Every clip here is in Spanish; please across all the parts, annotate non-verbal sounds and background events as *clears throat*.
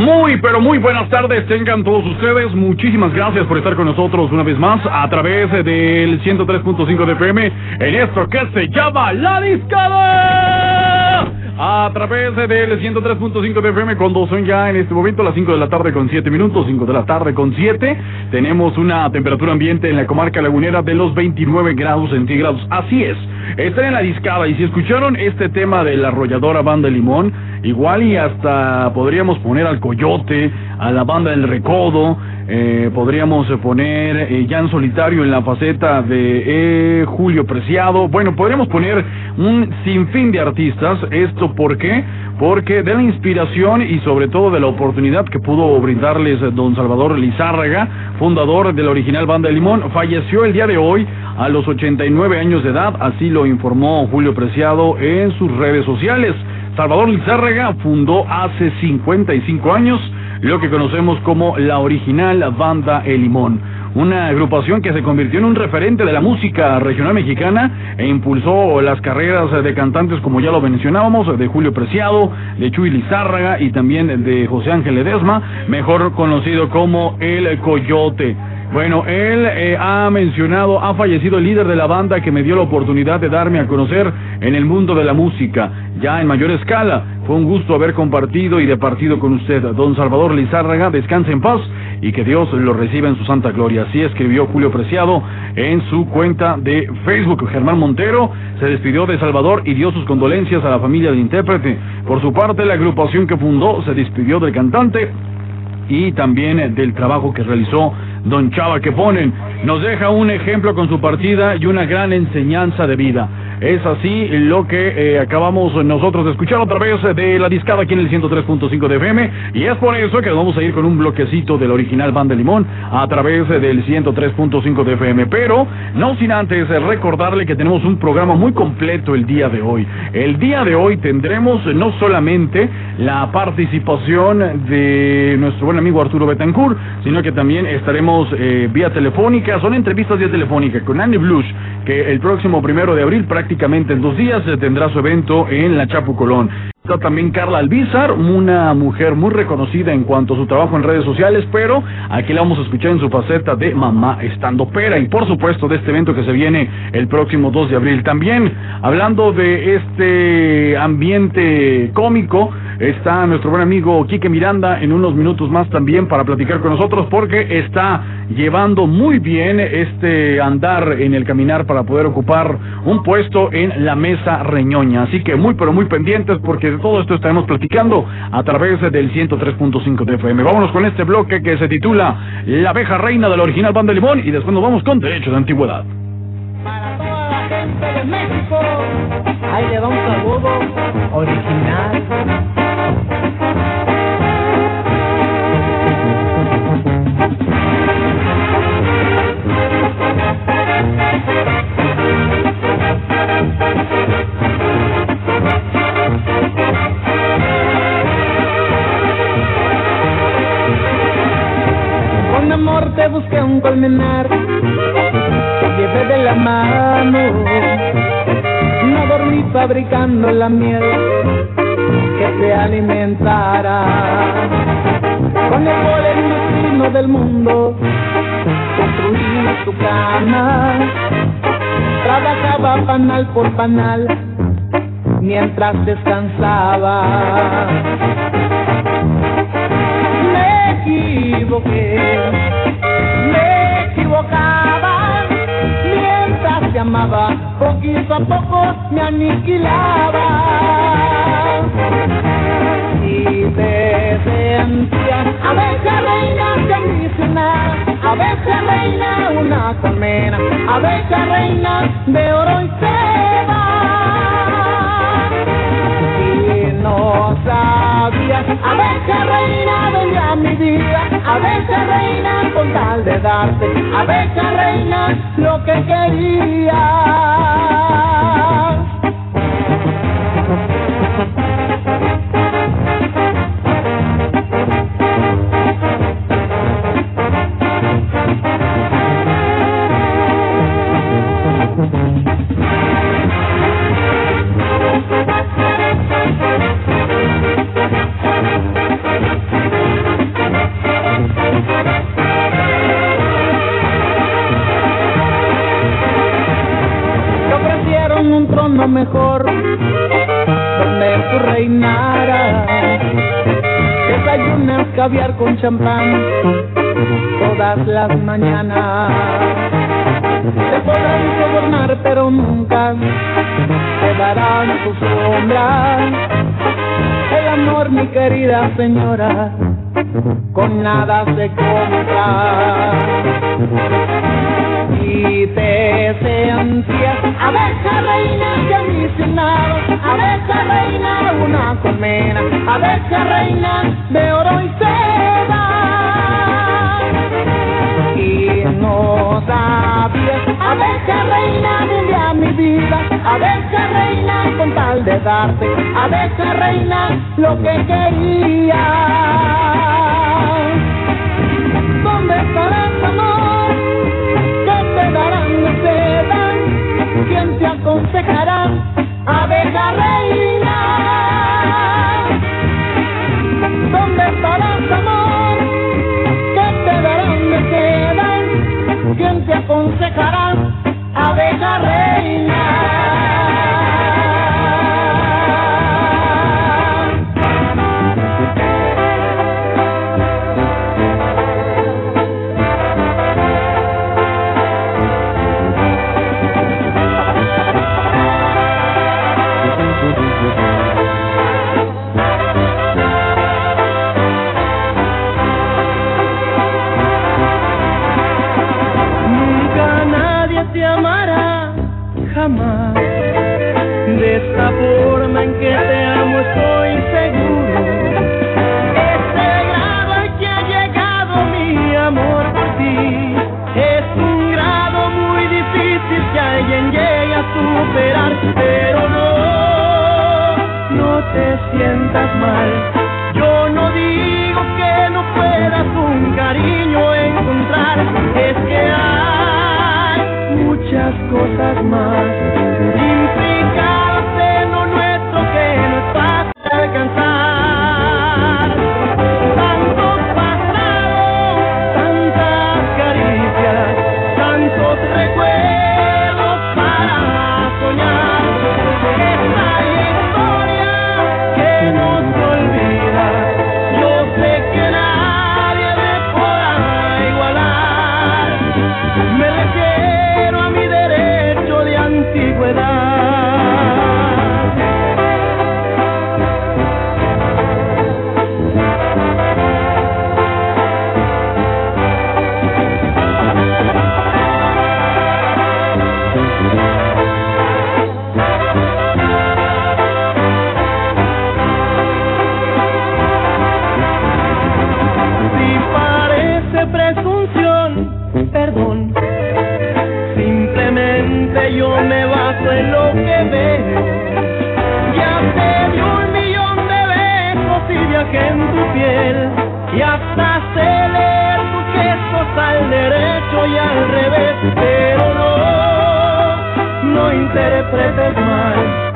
Muy, pero muy buenas tardes, tengan todos ustedes. Muchísimas gracias por estar con nosotros una vez más a través del 103.5 de FM en esto que se llama La Discada. A través del 103.5 de FM, cuando son ya en este momento las 5 de la tarde con 7 minutos, 5 de la tarde con 7, tenemos una temperatura ambiente en la comarca lagunera de los 29 grados centígrados. Así es, están en la discada y si escucharon este tema de la arrolladora Banda Limón, igual y hasta podríamos poner al Coyote, a la Banda del Recodo, eh, podríamos poner eh, ya en solitario en la faceta de eh, Julio Preciado. Bueno, podríamos poner un sinfín de artistas. ¿Esto por qué? Porque de la inspiración y sobre todo de la oportunidad que pudo brindarles don Salvador Lizárraga, fundador de la original Banda de Limón, falleció el día de hoy a los 89 años de edad, así lo informó Julio Preciado en sus redes sociales. Salvador Lizárraga fundó hace 55 años lo que conocemos como la original Banda El Limón, una agrupación que se convirtió en un referente de la música regional mexicana e impulsó las carreras de cantantes como ya lo mencionábamos, de Julio Preciado, de Chuy Lizárraga y también de José Ángel Ledesma, mejor conocido como El Coyote. Bueno, él eh, ha mencionado, ha fallecido el líder de la banda que me dio la oportunidad de darme a conocer en el mundo de la música, ya en mayor escala. Fue un gusto haber compartido y departido con usted. Don Salvador Lizárraga, descanse en paz y que Dios lo reciba en su santa gloria. Así escribió Julio Preciado en su cuenta de Facebook. Germán Montero se despidió de Salvador y dio sus condolencias a la familia del intérprete. Por su parte, la agrupación que fundó se despidió del cantante y también del trabajo que realizó don Chava que ponen. Nos deja un ejemplo con su partida y una gran enseñanza de vida. Es así lo que eh, acabamos nosotros de escuchar otra vez de la discada aquí en el 103.5 de FM y es por eso que vamos a ir con un bloquecito del original Banda Limón a través del 103.5 de FM. Pero no sin antes recordarle que tenemos un programa muy completo el día de hoy. El día de hoy tendremos no solamente la participación de nuestro buen amigo Arturo Betancourt, sino que también estaremos eh, vía telefónica, son entrevistas vía telefónica con Andy Blush, que el próximo primero de abril prácticamente prácticamente en dos días tendrá su evento en la Chapu Colón. Está también Carla Albizar, una mujer muy reconocida en cuanto a su trabajo en redes sociales, pero aquí la vamos a escuchar en su faceta de mamá estando pera y por supuesto de este evento que se viene el próximo 2 de abril. También hablando de este ambiente cómico, está nuestro buen amigo Quique Miranda en unos minutos más también para platicar con nosotros porque está llevando muy bien este andar en el caminar para poder ocupar un puesto en la mesa reñoña. Así que muy pero muy pendientes porque de todo esto estaremos platicando a través del 103.5 de FM. Vámonos con este bloque que se titula La abeja reina de la original banda de limón y después nos vamos con Derecho de Antigüedad. Para toda la gente de México, ahí le un original. Te busqué un colmenar, te llevé de la mano, no dormí fabricando la miel que te alimentara. Con el poder destino del mundo, cama, trabajaba panal por panal mientras descansaba. Me equivoqué, me equivocaba, mientras te amaba, poquito a poco me aniquilaba. Te sentía abeja reina medicinal, abeja reina una colmena, abeja reina de oro y seda. Y no sabía abeja reina vendrá mi vida abeja reina con tal de darte abeja reina lo que quería caviar con champán todas las mañanas. Te podrán sobornar pero nunca te darán tus sombras. El amor, mi querida señora, con nada se compra. Y te sentías. Abeja reina mis abeja reina una colmena, abeja reina de oro y seda. Y no sabías, abeja reina de mi vida, abeja reina con tal de darte, abeja reina lo que quería. ¿Dónde estarás, aconsejará, abeja reina? ¿Dónde estarás, amor? ¿Qué te darán de seda? ¿Quién te aconsejará, abeja reina? Te sientas mal. Yo no digo que no puedas un cariño encontrar, es que hay muchas cosas más veo. Ya te di un millón de besos y viajé en tu piel. Y hasta sé leer tus gestos al derecho y al revés. Pero no, no interpretes mal.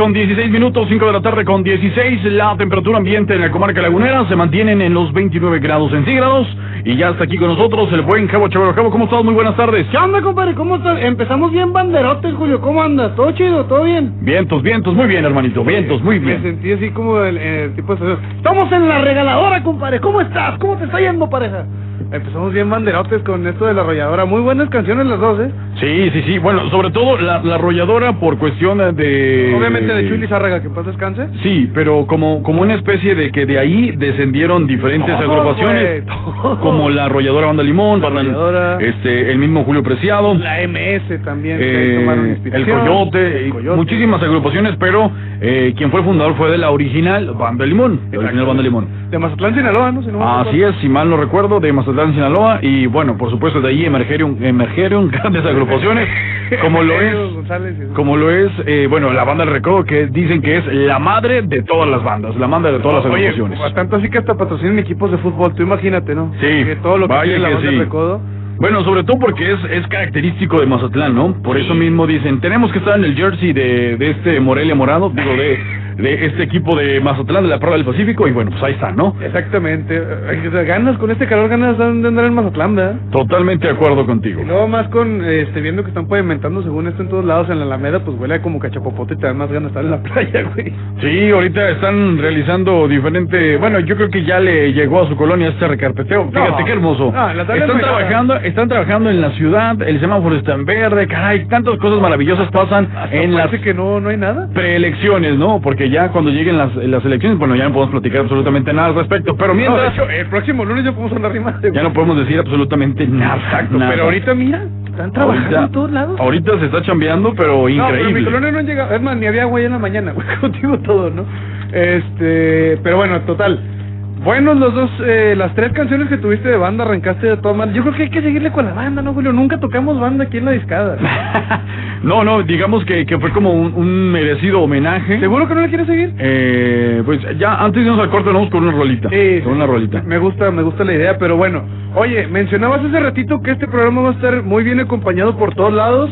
Con 16 minutos, 5 de la tarde con 16. La temperatura ambiente en la comarca lagunera se mantienen en los 29 grados centígrados. Y ya está aquí con nosotros el buen Javo Chavero. Javo, ¿cómo estás? Muy buenas tardes. ¿Qué onda, compadre? ¿Cómo estás? Empezamos bien banderotes, Julio. ¿Cómo andas? ¿Todo chido? ¿Todo bien? Vientos, vientos, muy bien, hermanito. Vientos, muy Me bien. sentí así como el, el tipo de... Estamos en la regaladora, compadre. ¿Cómo estás? ¿Cómo te está yendo, pareja? Empezamos bien banderotes con esto de la arrolladora. Muy buenas canciones las dos, ¿eh? Sí, sí, sí. Bueno, sobre todo la, la arrolladora por cuestión de... Obviamente de Chuy Lizárraga, que paz descanse. Sí, pero como, como una especie de que de ahí descendieron diferentes agrupaciones, como la arrolladora Banda Limón, La Banda- Arrolladora. este, el mismo Julio Preciado, La MS también, eh, que tomaron el. Coyote, El Coyote. muchísimas agrupaciones, pero eh, quien fue el fundador fue de la original Banda Limón, la original Banda Limón. De Mazatlán, Sinaloa, ¿no? Si no Así es, si mal no recuerdo, de Mazatlán, Sinaloa, y bueno, por supuesto de ahí emergieron, emergieron *laughs* grandes agrupaciones, como lo es como lo es, eh, bueno, la banda del Recodo, que dicen que es la madre de todas las bandas, la madre de todas las Oye, agrupaciones. tanto así que hasta patrocinan equipos de fútbol, tú imagínate, ¿no? Sí, Que todo lo que vaya tiene la que banda sí. de recodo. Bueno, sobre todo porque es, es característico de Mazatlán, ¿no? Por eso mismo dicen, tenemos que estar en el jersey de, de este Morelia Morado, digo, de, de este equipo de Mazatlán, de la Prueba del Pacífico, y bueno, pues ahí está, ¿no? Exactamente. Ganas, con este calor, ganas de andar en Mazatlán, ¿verdad? Totalmente de acuerdo contigo. Y luego más con, este, viendo que están pavimentando según esto en todos lados en la Alameda, pues huele como cachapopote y te dan más ganas de estar en la *laughs* playa, güey. Sí, ahorita están realizando diferente, bueno, yo creo que ya le llegó a su colonia este recarpeteo. Fíjate No. qué hermoso. No, la tabla están es trabajando, están trabajando en la ciudad, el semáforo está en verde, caray, tantas cosas maravillosas pasan en las que no, no hay nada. preelecciones, ¿no? Porque ya cuando lleguen las, las elecciones, bueno, ya no podemos platicar absolutamente nada al respecto, pero No, de mientras hecho, el próximo lunes ya podemos hablar rimas. ya no podemos decir absolutamente nada. Exacto, nada. pero ahorita mira, están trabajando Ahorita- en todos lados. Ahorita se está chambeando, pero No, pero mi increíble. colonia no han llegado. Es más, ni había agua ya en la mañana, *laughs* güey. Contigo todo, ¿no? Este. Pero bueno, total. Buenos los dos, eh, las tres canciones que tuviste de banda arrancaste de todas maneras. Yo creo que hay que seguirle con la banda, ¿no, Julio? Nunca tocamos banda aquí en la discada. *laughs* no, no, digamos que, que fue como un, un merecido homenaje. ¿Seguro que no le quieres seguir? Eh, pues ya antes de irnos al corte vamos con una rolita. Sí, con una rolita. Me gusta, me gusta la idea, pero bueno. Oye, mencionabas hace ratito que este programa va a estar muy bien acompañado por todos lados.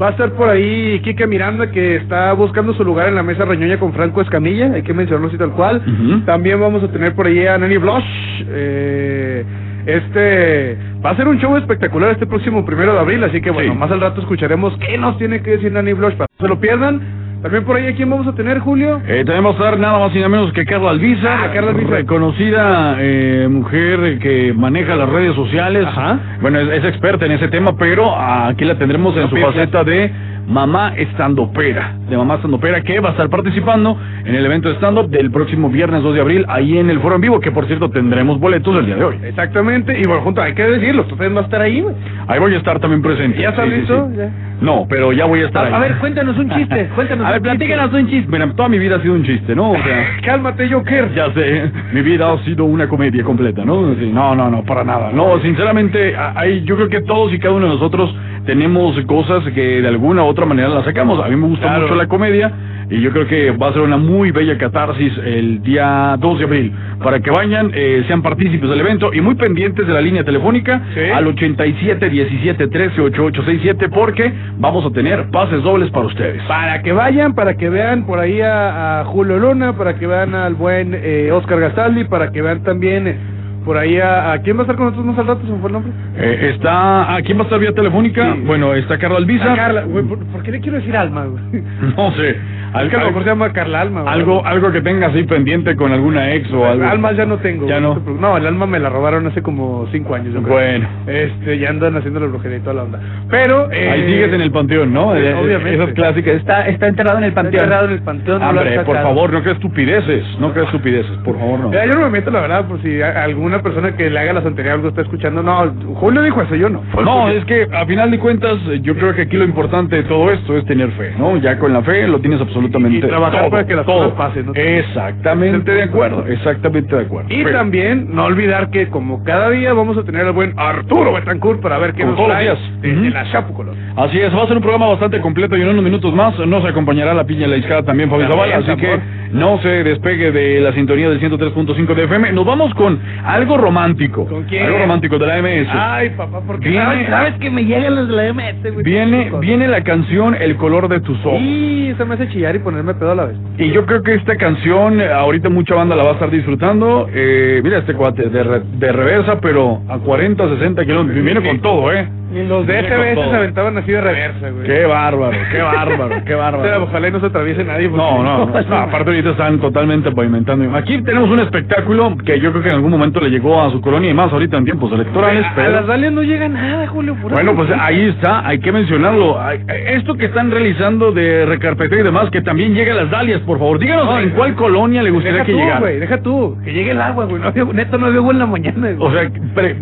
Va a estar por ahí Kike Miranda, que está buscando su lugar en la mesa reñoña con Franco Escamilla, hay que mencionarlo así tal cual. También vamos a tener por ahí a Nani Blush. Eh, este va a ser un show espectacular este próximo primero de abril, así que bueno, Sí. más al rato escucharemos qué nos tiene que decir Nani Blush para que no se lo pierdan. También por ahí a quién vamos a tener, Julio. Eh, tenemos a dar nada más y nada menos que Carla Albiza, Ah, Carla reconocida eh, mujer que maneja las redes sociales. Ajá. Bueno, es, es experta en ese tema, pero aquí la tendremos en No su faceta de mamá estandopera, de mamá estandopera que va a estar participando en el evento de stand-up del próximo viernes 2 de abril, ahí en el Foro en Vivo, que por cierto tendremos boletos el día de hoy. Exactamente, y bueno, junto, hay que decirlo, tú también vas a estar ahí, güey. Ahí voy a estar también presente. ¿Ya estás Sí, sí, listo? sí. Ya. No, pero ya voy a estar ahí. A, a ver, cuéntanos un chiste, *laughs* cuéntanos A ver, un chiste. platícanos un chiste. Mira, toda mi vida ha sido un chiste, ¿no? O sea, *laughs* Cálmate, Joker. ya sé, mi vida ha sido una comedia completa, ¿no? Sí, no, no, no, para nada. No, sinceramente, a- hay, yo creo que todos y cada uno de nosotros tenemos cosas que de alguna u otra manera las sacamos. A mí me gusta Claro. mucho la comedia y yo creo que va a ser una muy bella catarsis el día 2 de abril. Para que vayan, eh, sean partícipes del evento y muy pendientes de la línea telefónica Sí. al 87 17 13 8867 porque vamos a tener pases dobles para ustedes. Para que vayan, para que vean por ahí a, a Julio Luna, para que vean al buen eh, Oscar Gastaldi, para que vean también eh, por ahí a, a... ¿Quién va a estar con nosotros más al rato? ¿Se me fue el nombre? Eh, está, ¿a quién va a estar vía telefónica? Sí. Bueno, está Carla Albiza. Carla, güey, ¿por, por qué le quiero decir Alma, güey? *laughs* No sé. Es que a lo mejor se llama Carla Alma, güey. algo, algo que tengas ahí pendiente con alguna ex o algo. Almas ya no tengo. Ya no. No, el alma me la robaron hace como cinco años. yo creo. Bueno. Este, ya andan haciendo la brujería y toda la onda. Pero... Eh, Ahí sigues en el panteón, ¿no? sí, Eh, obviamente. Esas clásicas. Está, está enterrado en el Está enterrado en el panteón. no Hombre, por sacado. favor, no creas estupideces. No creas estupideces, por favor, no. Mira, yo no me meto la verdad por si a- alguna persona que le haga la santería algo está escuchando. No, Julio dijo eso, yo no. No, es que a final de cuentas, eh, yo creo que aquí lo importante de todo esto es tener fe, ¿no? Ya con la fe lo tienes absolutamente Y trabajar todo, para que las todo. cosas pasen, ¿no? Exactamente de acuerdo, exactamente de acuerdo. Y Pero- también no olvidar que como cada día vamos a tener al buen Arturo Betancourt para ver qué nos trae desde Ujú. la Chapucolor. Así es, va a ser un programa bastante completo y en unos minutos más nos acompañará la piña la discada también, Fabi También, Zavala, así que. No se despegue de la sintonía del 103.5 de FM. Nos vamos con algo romántico. ¿Con quién? Algo romántico de la MS. Ay, papá, porque Viene- sabes, sabes que me llegan los de la MS, güey. Viene, viene la canción El color de tus ojos. Y se me hace chillar y ponerme pedo a la vez. Y yo creo que esta canción, ahorita mucha banda la va a estar disfrutando. Eh, mira este cuate, de, re- de reversa, pero a 40, 60 kilómetros. Viene con todo, ¿eh? Y los de FBS se aventaban así de reversa, güey. Qué bárbaro, qué bárbaro, qué bárbaro. *laughs* ojalá y no se atraviese nadie. No, no, no, aparte ahorita están totalmente pavimentando. Aquí tenemos un espectáculo que yo creo que en algún momento le llegó a su colonia y más ahorita en tiempos electorales, A pero... las Dalias no llega nada, Julio. pura Bueno, pues ahí está, hay que mencionarlo. Ay, Esto que están realizando de recarpeteo y demás, que también llegue a las dalias, por favor. Díganos No, en cuál colonia le gustaría Deja que tú, llegara. güey, deja tú. Que llegue el agua, güey. No neta, no había agua en la mañana, güey. O sea,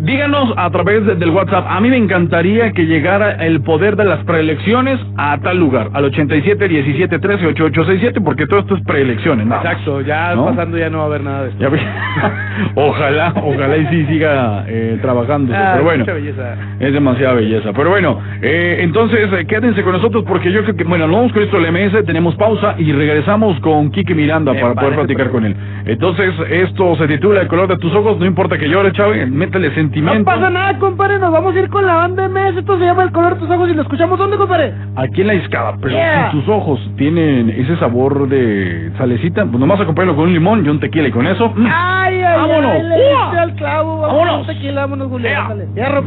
díganos a través de- del WhatsApp. A mí me encantaría que llegara el poder de las preelecciones a tal lugar, al 87 17 13 8867, porque todo esto es preelecciones, más. Exacto, ya ¿No? pasando ya no va a haber nada de esto. *laughs* Ojalá, ojalá y sí siga eh, trabajando. Ah, pero bueno. belleza. Es demasiada belleza. Pero bueno, eh, entonces eh, quédense con nosotros porque yo creo que, bueno, nos vamos con esto del MS, tenemos pausa y regresamos con Quique Miranda para poder platicar con él. Entonces, esto se titula El color de tus ojos, no importa que llores, Chávez, métele sentimiento. No pasa nada, compadre, nos vamos a ir con la banda Esto se llama El color de tus ojos y lo escuchamos ¿dónde, compadre? Aquí en la escala, pero Yeah. si tus ojos tienen ese sabor de salecita, pues nomás acompáñalo con un limón y un tequila y con eso. Ay, ay, ¡Vámonos! ay, le al clavo, ¡Vámonos! vámonos, tequila, vámonos, Julio, ¡Ea! ándale, hierro,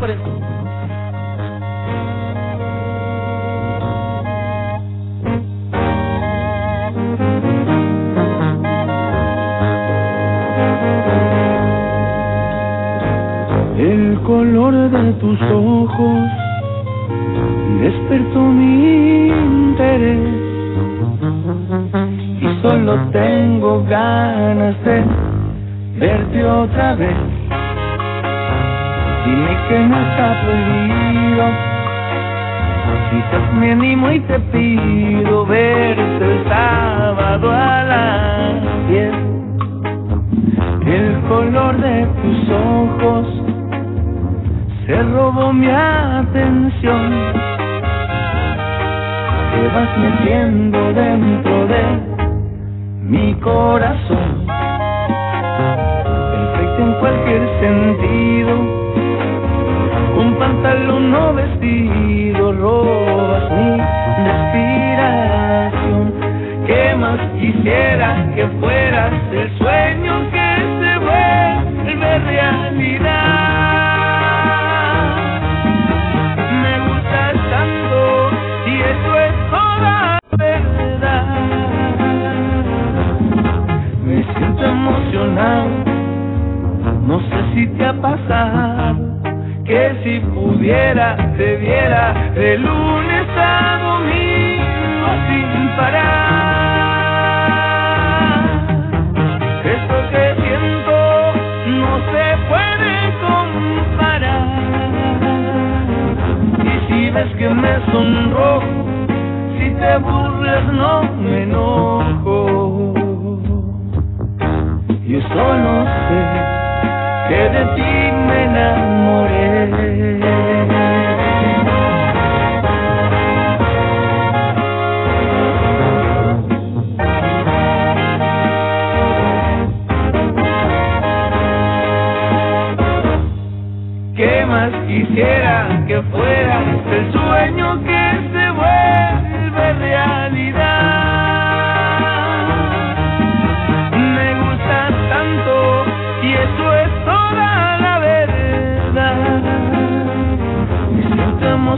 otra vez. Dime que no está prohibido, quizás me animo y te pido verte el sábado a las 10. El color de tus ojos se robó mi atención. Te vas metiendo dentro de mi corazón. Sentido. Un pantalón no vestido, robas mi respiración. ¿Qué más quisiera que fueras pasado que si pudiera te viera de lunes a domingo sin parar. Esto que siento no se puede comparar. Y si ves que me sonrojo, si te burlas no me enojo. Yo solo sé que de ti me enamoré. ¿Qué más quisiera que fuera el sueño que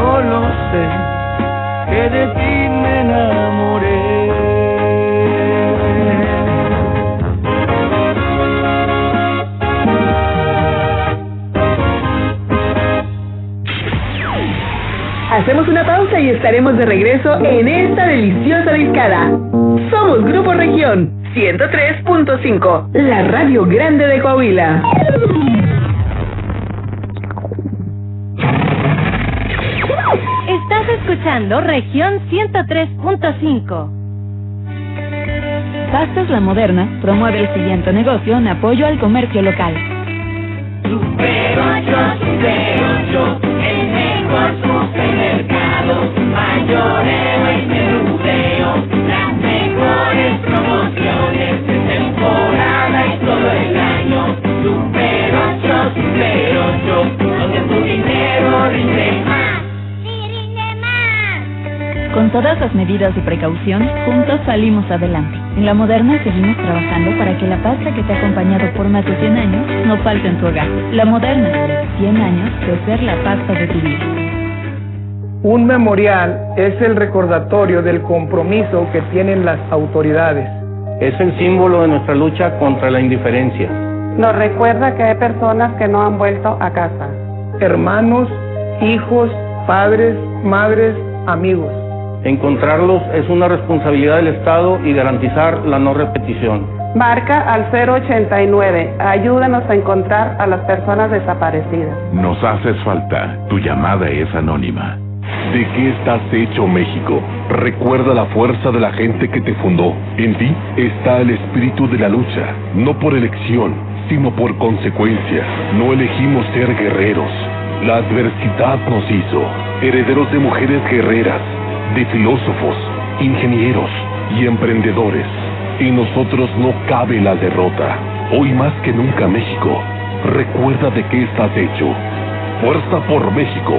Solo sé que de ti me enamoré. Hacemos una pausa y estaremos de regreso en esta deliciosa discada. Somos Grupo Región 103.5, la radio grande de Coahuila. Región 103.5. Pastas La Moderna promueve el siguiente negocio en apoyo al comercio local. Super 8, Super 8, el mejor supermercado, mayoreo y menudeo, las mejores promociones de temporada y todo el año. Super 8, Super 8, donde tu dinero rinde más. Con todas las medidas de precaución, juntos salimos adelante. En la Moderna seguimos trabajando para que la pasta que te ha acompañado por más de 100 años no falte en tu hogar. La Moderna, 100 años de ser la pasta de tu vida. Un memorial es el recordatorio del compromiso que tienen las autoridades. Es el símbolo de nuestra lucha contra la indiferencia. Nos recuerda que hay personas que no han vuelto a casa. Hermanos, hijos, padres, madres, amigos. Encontrarlos es una responsabilidad del Estado y garantizar la no repetición. Marca al 089. Ayúdanos a encontrar a las personas desaparecidas. Nos haces falta. Tu llamada es anónima. ¿De qué estás hecho México? Recuerda la fuerza de la gente que te fundó. En ti está el espíritu de la lucha, no por elección, sino por consecuencia. No elegimos ser guerreros. La adversidad nos hizo herederos de mujeres guerreras, de filósofos, ingenieros y emprendedores. En nosotros no cabe la derrota. Hoy más que nunca México, recuerda de qué estás hecho. Fuerza por México.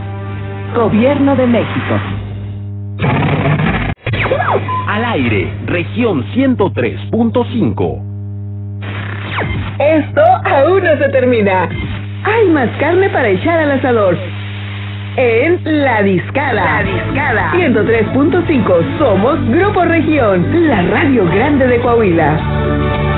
Gobierno de México. Al aire, región 103.5. Esto aún no se termina. Hay más carne para echar al asador. En La Discada. La Discada. 103.5. Somos Grupo Región, la radio grande de Coahuila.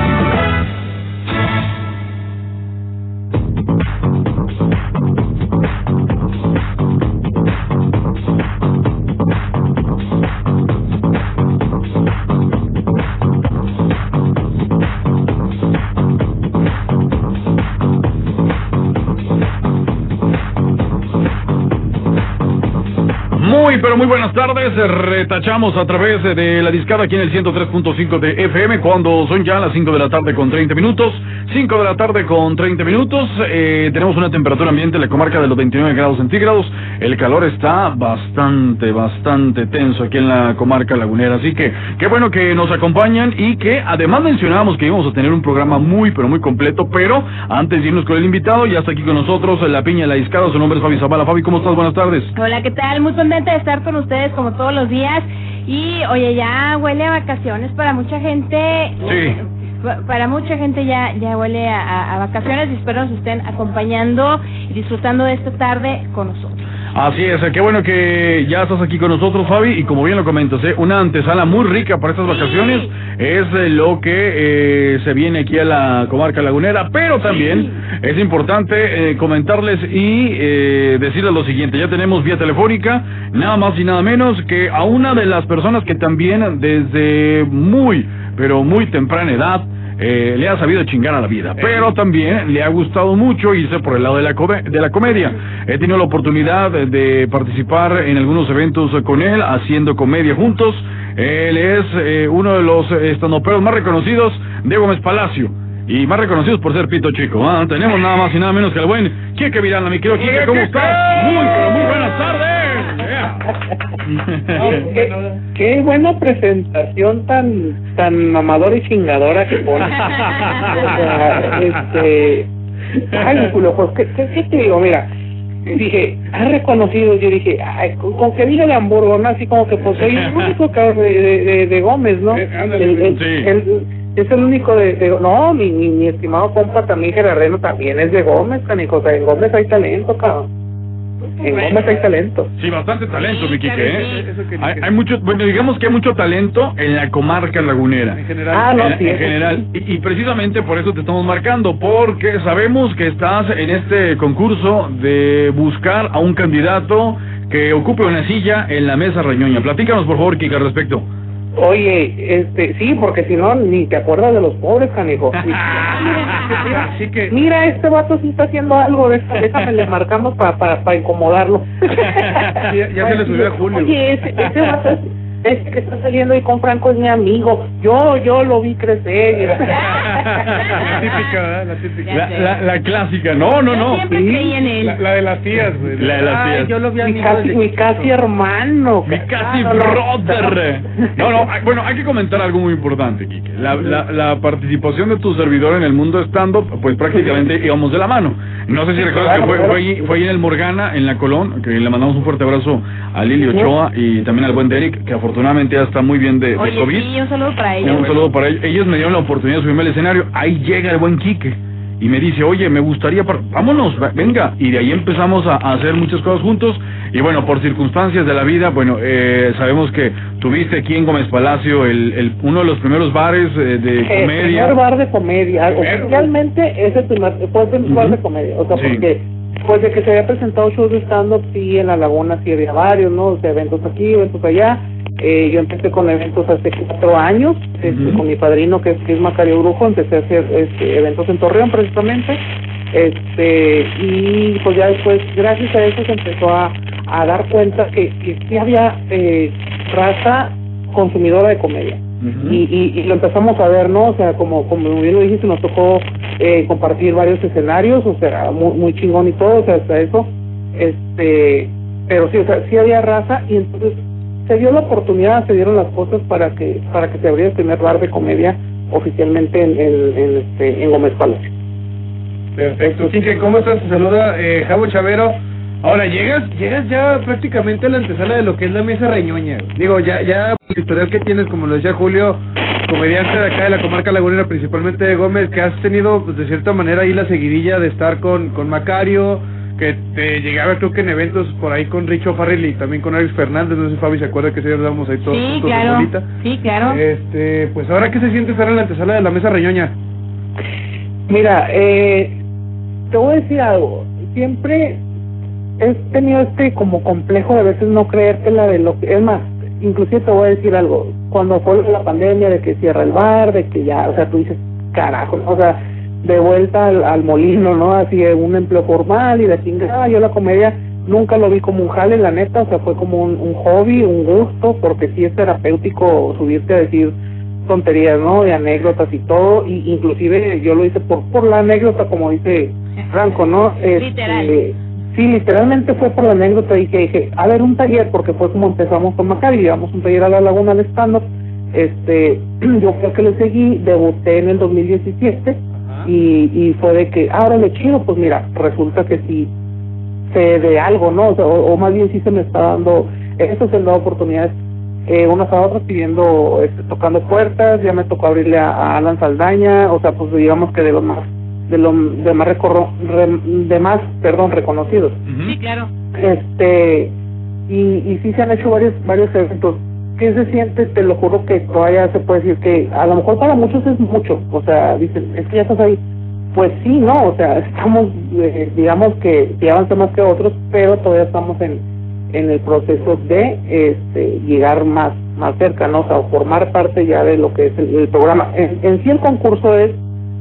Pero muy buenas tardes. Retachamos a través de la discada aquí en el 103.5 de FM cuando son ya las 5 de la tarde con 30 minutos. 5 de la tarde con 30 minutos. Eh, tenemos una temperatura ambiente en la comarca de los 29 grados centígrados. El calor está bastante, bastante tenso aquí en la comarca lagunera. Así que qué bueno que nos acompañan y que además mencionábamos que íbamos a tener un programa muy, pero muy completo. Pero antes de irnos con el invitado, ya está aquí con nosotros la piña de la discada. Su nombre es Fabi Zavala. Fabi, ¿cómo estás? Buenas tardes. Hola, ¿qué tal? Muy contenta de estar con ustedes como todos los días. Y oye, ya huele a vacaciones para mucha gente. Sí. Pa- Para mucha gente ya ya huele a, a- a vacaciones y espero nos estén acompañando y disfrutando de esta tarde con nosotros. Así es, qué bueno que ya estás aquí con nosotros, Fabi, y como bien lo comentas, ¿eh? una antesala muy rica para estas vacaciones es eh, lo que eh, se viene aquí a la comarca lagunera, pero también es importante eh, comentarles y eh, decirles lo siguiente, ya tenemos vía telefónica, nada más y nada menos que a una de las personas que también desde muy, pero muy temprana edad, eh, le ha sabido chingar a la vida, pero también le ha gustado mucho irse por el lado de la, de la comedia. He tenido la oportunidad de, participar en algunos eventos con él, haciendo comedia juntos. Él es eh, uno de los estandoperos más reconocidos de Gómez Palacio. Y más reconocidos por ser pito chico. ¿ah? Tenemos nada más y nada menos que el buen Quique Virana, mi querido Quique, ¿cómo estás? Muy, muy buenas tardes. Qué, *laughs* qué buena presentación tan tan mamadora y chingadora que pone. *laughs* O sea, este, Ay, Julio, pues, ¿qué, qué, qué te digo? Mira, dije, ha reconocido, yo dije, ay, con, con que vino de Hamburgo, ¿no? Así como que, pues, soy el único cabrón de, de, de, de Gómez, ¿no? Eh, ándale, El- el- sí. el- es el único de, de- no, mi, mi, mi estimado compa también Gerardeno también es de Gómez, canijo, o sea, en Gómez hay talento, cabrón. En Gómez hay talento. Sí, bastante talento, mi Quique, ¿eh? Eso Hay, hay mucho, bueno, digamos que hay mucho talento en la comarca lagunera. En general. Ah, no, en, sí, en general. Y, y precisamente por eso te estamos marcando, porque sabemos que estás en este concurso de buscar a un candidato que ocupe una silla en la mesa reñoña. Platícanos, por favor, Kika, al respecto. Oye, este, sí, porque si no, ni te acuerdas de los pobres, canijo. *laughs* Así que Mira, este vato sí está haciendo algo, déjame, déjame le marcamos para para para incomodarlo. *laughs* ya- ya se le subió a Julio. Oye, ese, ese vato es, ese que está saliendo ahí con Franco es mi amigo. Yo, yo lo vi crecer. *laughs* la típica, ¿verdad? La típica. La, la, la clásica. No, no, no. Siempre creí en él. La, la de las tías, güey. La de las Ay, tías. yo lo vi a mi casi, mi casi hermano. Mi casi Ah, no, brother. *laughs* No, no, hay- bueno, hay que comentar algo muy importante, Kike. La, la, la participación de tu servidor en el mundo stand-up, pues prácticamente íbamos de la mano. No sé si recuerdas que fue, fue, ahí, fue ahí en el Morgana, en la Colón, que le mandamos un fuerte abrazo a Lili Ochoa y también al buen Derek, que afortunadamente ya está muy bien de, de Oye, COVID. sí, un saludo para ellos. Un saludo para ellos. Ellos me dieron la oportunidad de subirme al escenario. Ahí llega el buen Quique. Y me dice, oye, me gustaría, par- vámonos, va- venga. Y de ahí empezamos a, a hacer muchas cosas juntos. Y bueno, por circunstancias de la vida, bueno, eh, sabemos que tuviste aquí en Gómez Palacio el, el, uno de los primeros bares eh, de El comedia. primer bar de comedia. Oficialmente es el primer, fue el primer bar de comedia. O sea, Sí. porque pues de que se había presentado shows de stand-up, sí, en la laguna sí había varios, ¿no? O sea, eventos aquí, eventos allá. Eh, yo empecé con eventos hace cuatro años, este, con mi padrino que es, que es Macario Brujo, empecé a hacer este, eventos en Torreón precisamente. Este, y pues ya después, gracias a eso, se empezó a, a dar cuenta que, que sí había eh, raza consumidora de comedia y, y, y lo empezamos a ver, ¿no? O sea, como, como bien lo dijiste, nos tocó eh, compartir varios escenarios, o sea, muy, muy chingón y todo, o sea, hasta eso, este, pero sí, o sea, sí había raza y entonces se dio la oportunidad, se dieron las cosas para que para que se abriera el primer bar de comedia oficialmente en, en, en, este, en Gómez Palacio. Perfecto. ¿cómo estás? Te saluda eh, Javo Chavero. Ahora, llegas llegas ya prácticamente a la antesala de lo que es la mesa reñoña. Digo, ya ya el historial que tienes, como lo decía Julio, comediante de acá de la comarca lagunera, principalmente de Gómez, que has tenido, pues, de cierta manera, ahí la seguidilla de estar con, con Macario, que te llegaba creo que en eventos por ahí con Richo Farrell y también con Alex Fernández, no sé si Fabi se acuerda que ese día ahí todos Sí, juntos claro. Sí, claro. Este, pues ahora, ¿qué se siente estar en la antesala de la mesa reñoña? Mira, eh, te voy a decir algo. Siempre he tenido este como complejo de a veces no creértela de lo que... Es más, inclusive te voy a decir algo. Cuando fue la pandemia de que cierra el bar, de que ya, o sea, tú dices, carajo, o sea, de vuelta al, al molino, ¿no? Así de un empleo formal y de chingada. Yo la comedia nunca lo vi como un jale, la neta, o sea, fue como un, un hobby, un gusto, porque sí es terapéutico subirte a decir tonterías, ¿no? De anécdotas y todo, y inclusive yo lo hice por por la anécdota, como dice Franco, ¿no? *laughs* Este, Literal. Sí, literalmente fue por la anécdota y que dije, a ver, un taller, porque fue como empezamos con Macari, llevamos un taller a la Laguna de stand este, *clears throat* yo creo que le seguí, debuté en el 2017 y, y fue de que, ahora le chido, pues mira, resulta que sí sé de algo, ¿no? O, sea, o, o más bien sí se me está dando, eso se han dado oportunidades eh, unas a otras pidiendo, este, tocando puertas, ya me tocó abrirle a, a Alan Saldaña, o sea, pues digamos que de los más, de los de más, recorro, re- de más, perdón, reconocidos. Sí, claro. Este, y, y sí se han hecho varios, varios eventos. ¿Qué se siente? Te lo juro que todavía se puede decir que a lo mejor para muchos es mucho, o sea, dicen, es que ya estás ahí. Pues sí, no, o sea, *laughs* estamos, eh, digamos que sí avanza más que otros, pero todavía estamos en, en el proceso de este, llegar más más cerca, ¿no? O sea, formar parte ya de lo que es el, el programa. En, en sí el concurso es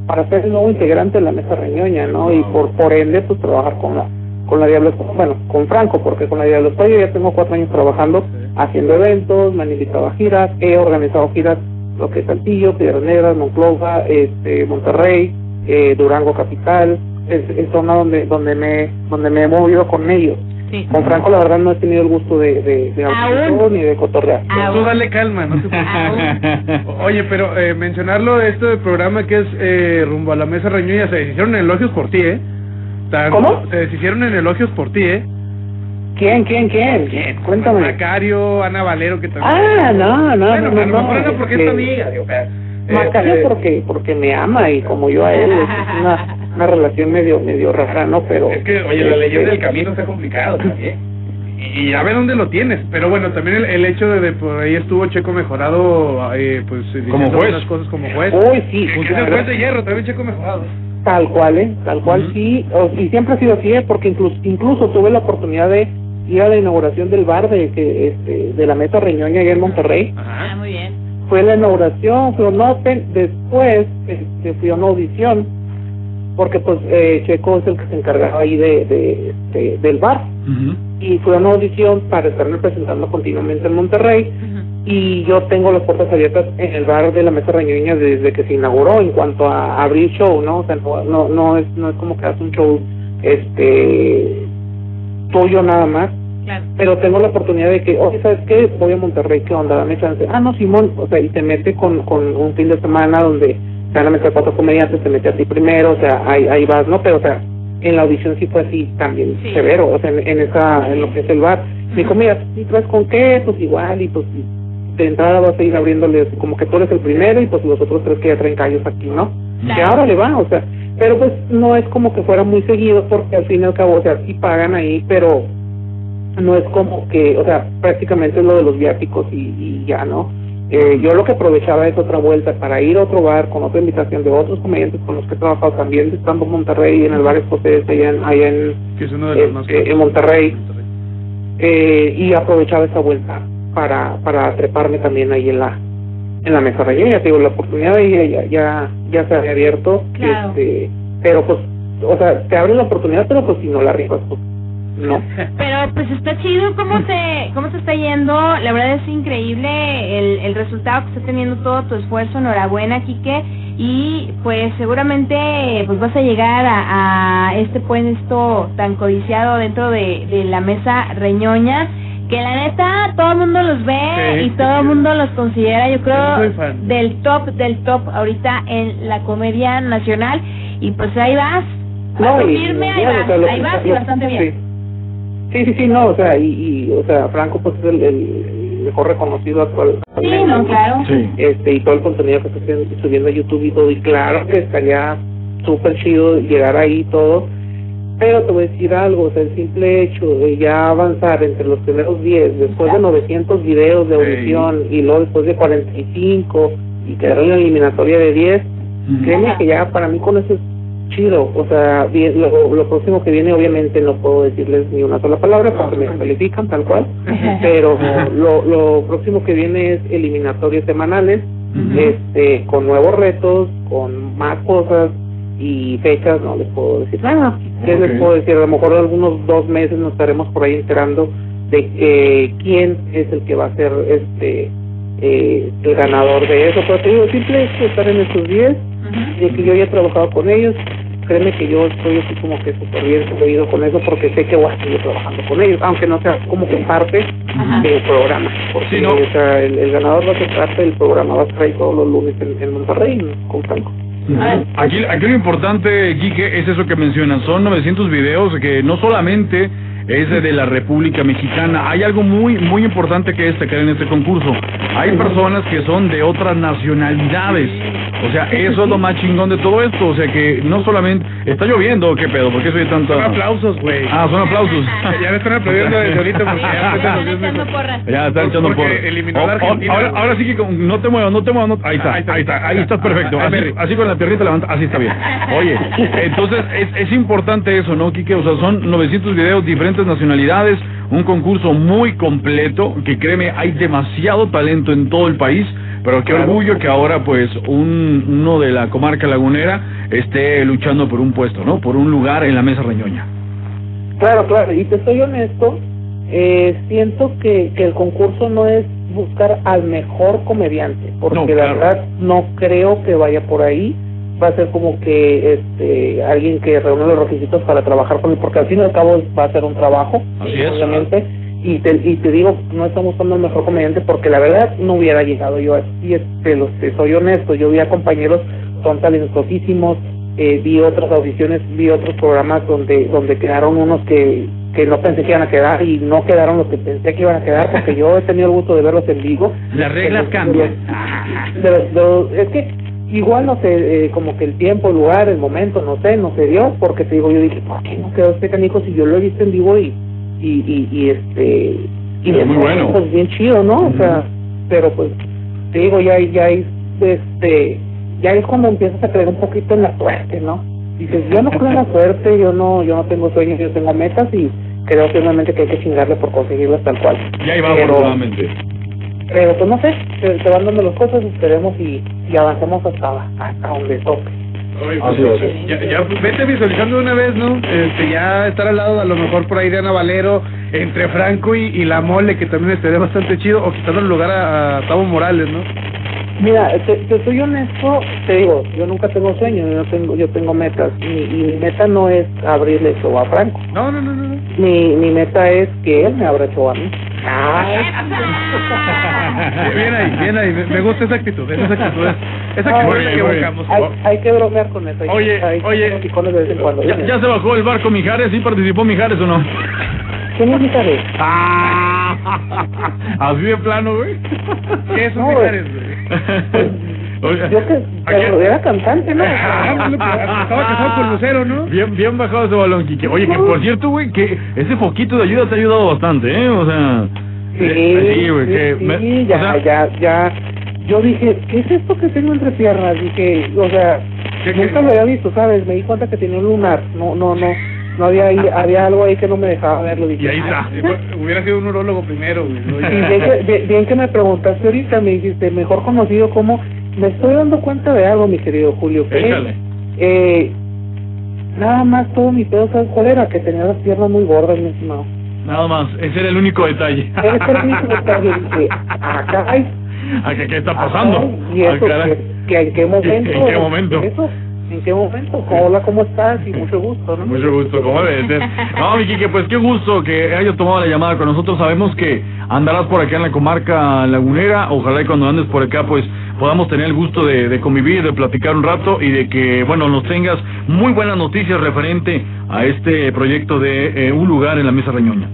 para ser el nuevo integrante de la mesa reñoña, ¿no? Y por por ende, pues trabajar con la con la Diablo bueno, con Franco, porque con la Diablo yo ya tengo cuatro años trabajando, haciendo eventos, me han invitado a giras, he organizado giras, lo que es Saltillo, Piedras Negras, Monclova, este, Monterrey, eh, Durango Capital, es, es zona donde donde me donde me he movido con ellos. Sí. Con Franco, la verdad, no he tenido el gusto de, de, de ni de cotorrear. Tú dale calma, no te. Oye, pero eh, mencionarlo de esto del programa que es eh, rumbo a la mesa reñoña, se deshicieron en elogios por ti, ¿eh? Tan- ¿Cómo? Se deshicieron en elogios por ti, ¿eh? ¿Quién, quién, quién? ¿Quién? Cuéntame. Macario, Ana Valero, que también. Ah, no, no, Bueno, no, a lo no, mejor es porque es tu amiga, digo, Macario este, porque porque me ama y como yo a él es una, una relación medio medio rara, ¿no? Pero Es que, oye, la leyenda del camino está complicado también. Y ya ve dónde lo tienes. Pero bueno, también el, el hecho de, de por ahí estuvo Checo mejorado, eh, pues Como diciendo juez. cosas como juez. Uy, sí, es el juez de hierro, también Checo mejorado. Tal cual, ¿eh? Tal cual, sí. O- y siempre ha sido así, ¿eh? Porque incluso, incluso tuve la oportunidad de ir a la inauguración del bar de que este de la Mesa Reñoña allá en Monterrey. Ah, muy bien. Fue la inauguración, fue un open. Después este, fui a una audición, porque pues eh, Checo es el que se encargaba ahí de, de, de- del bar. Y fue a una audición para estarme presentando continuamente en Monterrey. Y yo tengo las puertas abiertas en el bar de la Mesa Reñoña desde que se inauguró en cuanto a abrir show, ¿no? O sea, no, no, es, no es como que hagas un show este tuyo nada más. Claro. Pero tengo la oportunidad de que, oye, ¿sabes qué? Voy a Monterrey, ¿qué onda? Dame chance. Ah, no, Simón, o sea, y te mete con, con un fin de semana donde te van a meter cuatro comediantes, te mete a ti primero, o sea, ahí, ahí vas, ¿no? Pero, o sea, en la audición sí fue así también Sí. severo, o sea, en, en esa, en lo que es el bar. Me dijo, mira, ¿y traes con qué? Pues igual, y pues de entrada vas a ir abriéndole, así como que tú eres el primero y pues los otros tres que ya traen callos aquí, ¿no? Claro. Que ahora le va, o sea, pero pues no es como que fuera muy seguido porque al fin y al cabo, o sea, sí pagan ahí, pero no es como que, o sea, prácticamente es lo de los viáticos y, y ya, ¿no? Eh, yo lo que aprovechaba es otra vuelta para ir a otro bar con otra invitación de otros comediantes con los que he trabajado también, estando en Monterrey, en el bar Escocés, allá en, allá en, Que es uno de los más este, en Monterrey, eh, y aprovechaba esa vuelta para, para treparme también ahí en la en la mesa reñoña, te digo, la oportunidad ir ya, ya, ya se había abierto, Claro. este, pero pues, o sea, te abre la oportunidad, pero pues si no la rifas, pues no. Pero pues está chido cómo te cómo se está yendo. La verdad es increíble el, el resultado que está teniendo todo tu esfuerzo. Enhorabuena, Quique. Y pues seguramente pues vas a llegar a, a este puesto tan codiciado dentro de, de la mesa reñoña. Que la neta todo el mundo los ve Sí, y todo el sí. mundo los considera, yo creo, del top del top ahorita en la comedia nacional. Y pues ahí vas. No, Vas y- firme, ahí vas, o sea, lo ahí vas y bastante bien. Sí, sí, sí, no, o sea, y, y o sea, Franco pues es el, el mejor reconocido actual. Sí, no, claro. Sí. Este, y todo el contenido que está subiendo- subiendo a YouTube y todo, y claro que estaría súper chido llegar ahí y todo, pero te voy a decir algo, o sea, el simple hecho de ya avanzar entre los primeros 10, después de 900 videos de audición, y luego después de 45, y quedar en la eliminatoria de 10, créeme que ya para mí con eso es chido, o sea, bien, lo, lo próximo que viene obviamente no puedo decirles ni una sola palabra porque me califican tal cual, *laughs* pero lo, lo próximo que viene es eliminatorias semanales, este, con nuevos retos, con más cosas y fechas, no les puedo decir nada. ¿Qué les Ok. puedo decir? A lo mejor en algunos dos meses nos estaremos por ahí enterando de eh, quién es el que va a ser este eh, el ganador de eso. Pero te digo, simple es estar en estos 10, de que yo ya he trabajado con ellos. Créeme que yo estoy así como que súper bien subido con eso porque sé que voy a seguir trabajando con ellos, aunque no sea como que parte del programa. Porque Sí, ¿no? o sea, el, el ganador va a ser parte del programa, va a estar ahí todos los lunes en, en Monterrey con Franco. Aquí, aquí lo importante, Quique, es eso que mencionan. Son 900 videos que no solamente es de la República Mexicana. Hay algo muy, muy importante que destacar en este concurso. Hay personas que son de otras nacionalidades. O sea, eso es lo más chingón de todo esto. O sea, que no solamente... ¿Está lloviendo qué pedo? ¿Por qué soy tanto...? Son aplausos, güey. Ah, son aplausos. *laughs* ya me están aplaudiendo desde ahorita porque ya *laughs* Están echando porras. Ya están echando Porque por. eliminó a la Argentina, ahora, sí que con- no te muevas, no te muevas. no- ahí, está, ahí está, ahí estás perfecto. Así, con la piernita levanta, así está bien. Oye, *laughs* entonces es, es importante eso, ¿no, Quique? O sea, son 900 videos, diferentes nacionalidades, un concurso muy completo, que créeme, hay demasiado talento en todo el país. Pero qué orgullo que ahora, pues, un, uno de la comarca lagunera esté luchando por un puesto, ¿no? Por un lugar en la mesa reñoña. Claro, claro, y te soy honesto, eh, siento que, que el concurso no es buscar al mejor comediante, porque No, la verdad no creo que vaya por ahí, va a ser como que este alguien que reúne los requisitos para trabajar con él, porque al fin y al cabo va a ser un trabajo, Así es. Y te, y te digo, no estamos buscando el mejor comediante porque la verdad no hubiera llegado yo así, este, los, te soy honesto, yo vi a compañeros, son talentosísimos, eh, vi otras audiciones, vi otros programas donde donde quedaron unos que, que no pensé que iban a quedar y no quedaron los que pensé que iban a quedar porque yo he tenido el gusto de verlos en vivo. Las reglas cambian. de los- es que igual no sé, eh, como que el tiempo, el lugar, el momento, no sé, no se dio, porque te digo, yo dije, ¿por qué no quedó este canijo si yo lo he visto en vivo y, y, y, y este, y Es muy bueno. pues bien chido, ¿no? O sea, pero pues, te digo, ya, ya es, este, ya es cuando empiezas a creer un poquito en la suerte, ¿no? Dices, yo no creo en la suerte, yo no, yo no tengo sueños, yo tengo metas y creo firmemente que hay que chingarle por conseguirlas tal cual. Y ahí va, Pero-. Pero pues no sé, se, se van dando las cosas, esperemos y, y avancemos hasta, hasta donde toque. Así es. Ya, ya vete visualizando de una vez, ¿no? Este, ya estar al lado, a lo mejor por ahí de Ana Valero, entre Franco y, y la mole, que también estaría bastante chido, o quitando el lugar a, a Tavo Morales, ¿no? Mira, te, te soy honesto, te digo, yo nunca tengo sueños, yo tengo, yo tengo metas, y, y mi meta no es abrirle show a Franco. No, no, no, no. Mi, mi meta es que él me abra show a mí. Bien ahí, bien ahí, me, gusta esa actitud, esa actitud, esa actitud es Muy la bien, que buscamos. Hay, hay que bromear con eso. hay- Oye, hay oye, hacer picones de vez en cuando. ¿Ya, ya se bajó el barco Mijares? ¿Sí participó Mijares o no? ¿Quién es Mijares? Ah, *laughs* así de plano, güey. ¿Qué es un No. Mijares, güey? Oye, Yo que, pero era cantante, ¿no? *laughs* Estaba casado con Lucero, ¿no? *laughs* Bien, bien bajado ese balón, Kike. Oye, que por cierto, güey, que ese foquito de ayuda te ha ayudado bastante, ¿eh? O sea... Sí, eh, sí, güey, que... sí, me- ya, o sea, ya, ya. Yo dije, ¿qué es esto que tengo entre piernas? Dije, o sea, nunca lo había visto, ¿sabes? Me di cuenta que tenía un lunar. No, no, no. No había ahí, había algo ahí que no me dejaba verlo. Dije, Y ahí está. Hubiera sido un urólogo primero, güey. *laughs* bien- bien que me preguntaste ahorita, me dijiste, mejor conocido como, me estoy dando cuenta de algo, mi querido Julio. que eh, nada más todo mi pedo, ¿sabes cuál era? Que tenía las piernas muy gordas, mi estimado. Nada más, ese era el único detalle. Ese era el único detalle. Dije, ah, caray. *laughs* ¿A qué, qué está pasando? ¿Y eso Ah, que, que en qué momento? ¿En qué momento? ¿Eso? ¿En qué momento? Hola, ¿cómo estás? Y mucho gusto, ¿no? Mucho gusto, de ser. No, mi Quique, pues qué gusto que hayas tomado la llamada con nosotros. Sabemos que andarás por acá en la comarca lagunera. Ojalá y cuando andes por acá, pues podamos tener el gusto de, de convivir, de platicar un rato y de que, bueno, nos tengas muy buenas noticias referente a este proyecto de eh, un lugar en la mesa reñoña.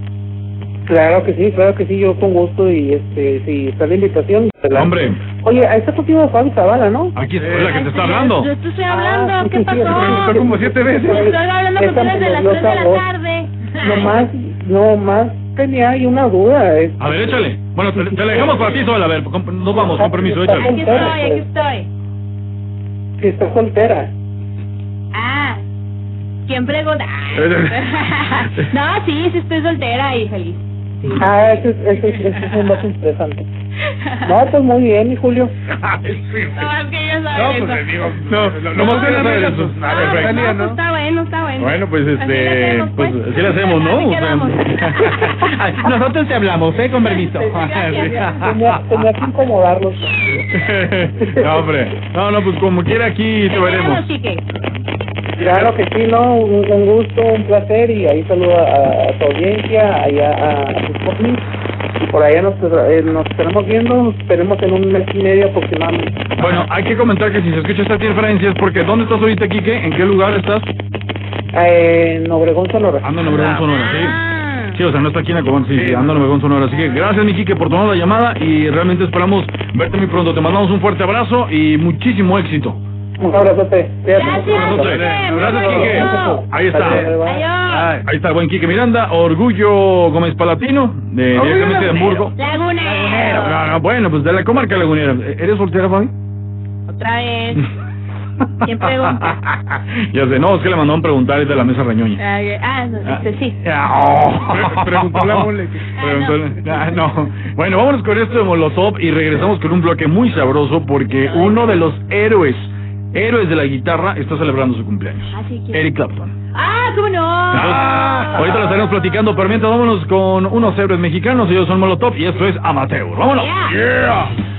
Claro que sí, claro que sí, yo con gusto y este, si está la invitación. la- Hombre, Oye, ahí está contigo Fabi Zavala, ¿no? aquí es la que te está hablando. Yo te estoy hablando, Ah, sí, ¿qué sí, sí, pasó? sí, como siete veces. Estoy hablando desde las 3 de la tarde. Nomás, nomás tenía ahí una duda. es- A ver, échale. Bueno, te, te la dejamos para ti, Sola. A ver, nos vamos, con permiso, échale. Aquí estoy, aquí estoy. Si está soltera. Ah, ¿quién pregunta? *laughs* *laughs* no, sí, sí estoy soltera y feliz. Ah, ese, es- ese, es- dato interesante. No, pues muy bien, mi Julio. *laughs* No, es que ya No, sabes pues eso. digo, No, lo, no más más que saber nada eso. Ah, perfecto. perfecto. No, pues está bueno, está bueno. Bueno, pues Así este, le hacemos, pues pues. así le hacemos, ¿no? Así. *laughs* Nosotros te hablamos, ¿eh? Con permiso. Tenía, tenía que *laughs* incomodarlos. no, hombre. No, no, pues como quiera aquí te veremos. Chique. Claro que sí, ¿no? Un, un gusto, un placer y ahí saludo a, a tu audiencia, allá a, a tus compis. Y por allá nos, eh, nos estaremos viendo, nos esperemos en un mes y medio aproximadamente. Bueno, hay que comentar que si se escucha esta interferencia es porque ¿dónde estás ahorita, Quique? ¿En qué lugar estás? Eh, en Obregón, Sonora. Ando en Obregón, Sonora, Ah. sí. Sí, o sea, no está aquí en Acobán, sí, sí, en Obregón, Sonora. Así que gracias, mi Quique, por tomar la llamada y realmente esperamos verte muy pronto. Te mandamos un fuerte abrazo y muchísimo éxito. Un abrazote. Gracias. Gracias, Quique. Ahí está. Adiós. Ahí está el buen Quique Miranda, Orgullo Gómez Palatino, de, directamente de Hamburgo. Lagunero. No, no, bueno, pues de la comarca lagunera. ¿Eres soltera, Fabi? Otra vez. *laughs* ¿Quién pregunta? ya sé, no, es que le mandaron preguntar es de la mesa reñoña. Ah, no, este, sí. Oh. Preguntó la mole. Ah, no. Bueno, vámonos con esto de Molotov y regresamos con un bloque muy sabroso porque uno de los héroes, héroes de la guitarra, está celebrando su cumpleaños. Así que. Eric Clapton. Ah, ¿cómo no? Entonces, ahorita lo estaremos platicando, pero mientras vámonos con unos héroes mexicanos, ellos son Molotov y esto es Amateur. ¡Vámonos! Yeah. Yeah.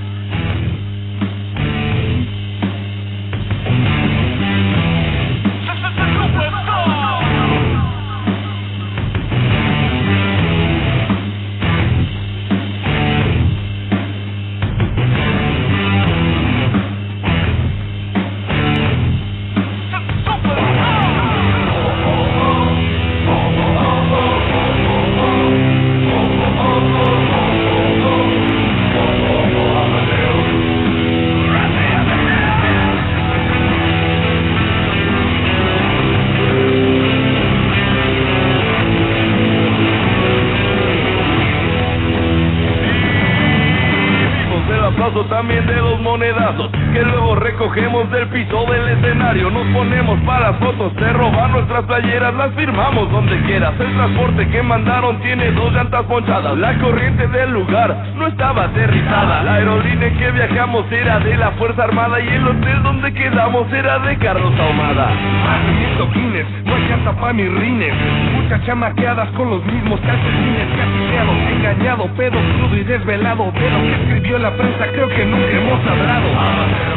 Quieras. El transporte que mandaron tiene dos llantas ponchadas. La corriente del lugar no estaba aterrizada. La aerolínea que viajamos era de la Fuerza Armada y el hotel donde quedamos era de Carlos Ahumada. Más toquines, no hay llanta pa' mis rines. Muchas chamaqueadas con los mismos calcetines, castigados, engañado, pedo crudo y desvelado. De lo que escribió la prensa creo que nunca hemos hablado.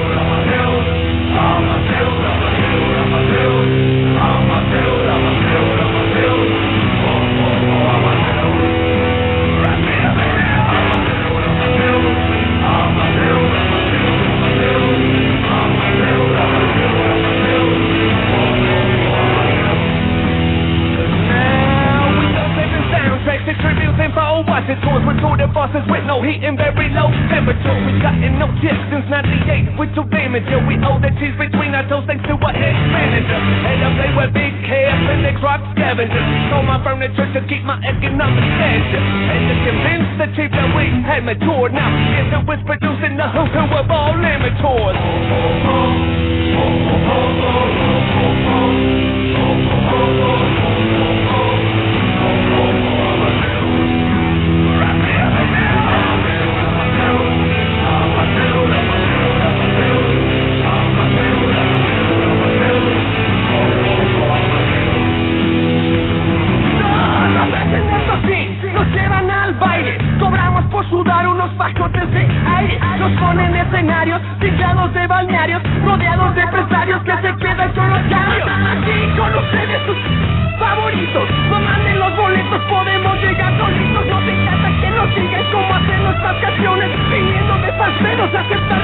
Exit watching tours with tour de buses with no heat and very low temperature. We gotten no tips since 98 with two damage. Yeah, we owe the cheese between our toes thanks to a head manager. And I play with big cash and they rock scavengers. Sold my furniture to keep my economic stature. And to convince the chief that we had matured. Now, yes, it was producing the who of all amateurs. No *laughs* pillados de balnearios Rodeados de empresarios que se quedan con los cambios Aquí con ustedes sus favoritos. No manden los boletos, podemos llegar solitos. No se trata que nos digan cómo hacer nuestras canciones Viniendo de falseros aceptar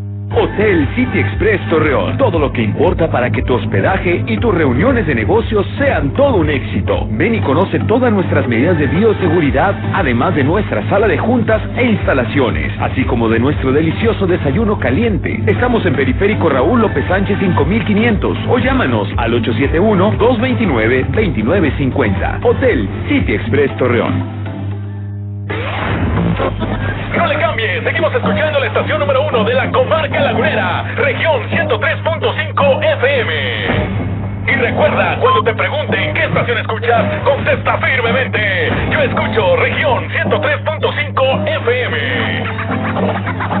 Hotel City Express Torreón. Todo lo que importa para que tu hospedaje y tus reuniones de negocios sean todo un éxito. Ven y conoce todas nuestras medidas de bioseguridad, además de nuestra sala de juntas e instalaciones, así como de nuestro delicioso desayuno caliente. Estamos en Periférico Raúl López Sánchez 5500 o llámanos al 871-229-2950. Hotel City Express Torreón. No le cambie, seguimos escuchando la estación número uno de la comarca lagunera, región 103.5 FM. Y recuerda, cuando te pregunten qué estación escuchas, contesta firmemente. Yo escucho región 103.5 FM.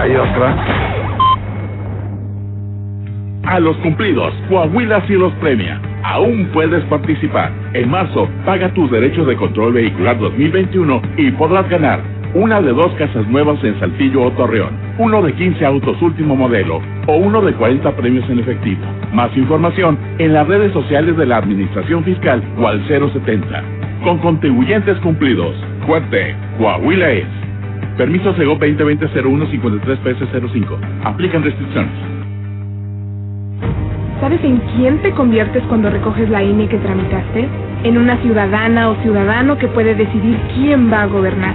Hay otra. A los cumplidos, Coahuila sí los premia. Aún puedes participar. En marzo, paga tus derechos de control vehicular 2021 y podrás ganar una de dos casas nuevas en Saltillo o Torreón, uno de 15 autos último modelo o uno de 40 premios en efectivo. Más información en las redes sociales de la Administración Fiscal o al 070. Con contribuyentes cumplidos. Fuerte, Coahuila es. Permiso Sego 2020-01-53-PS05. Aplican restricciones. ¿Sabes en quién te conviertes cuando recoges la INE que tramitaste? En una ciudadana o ciudadano que puede decidir quién va a gobernar.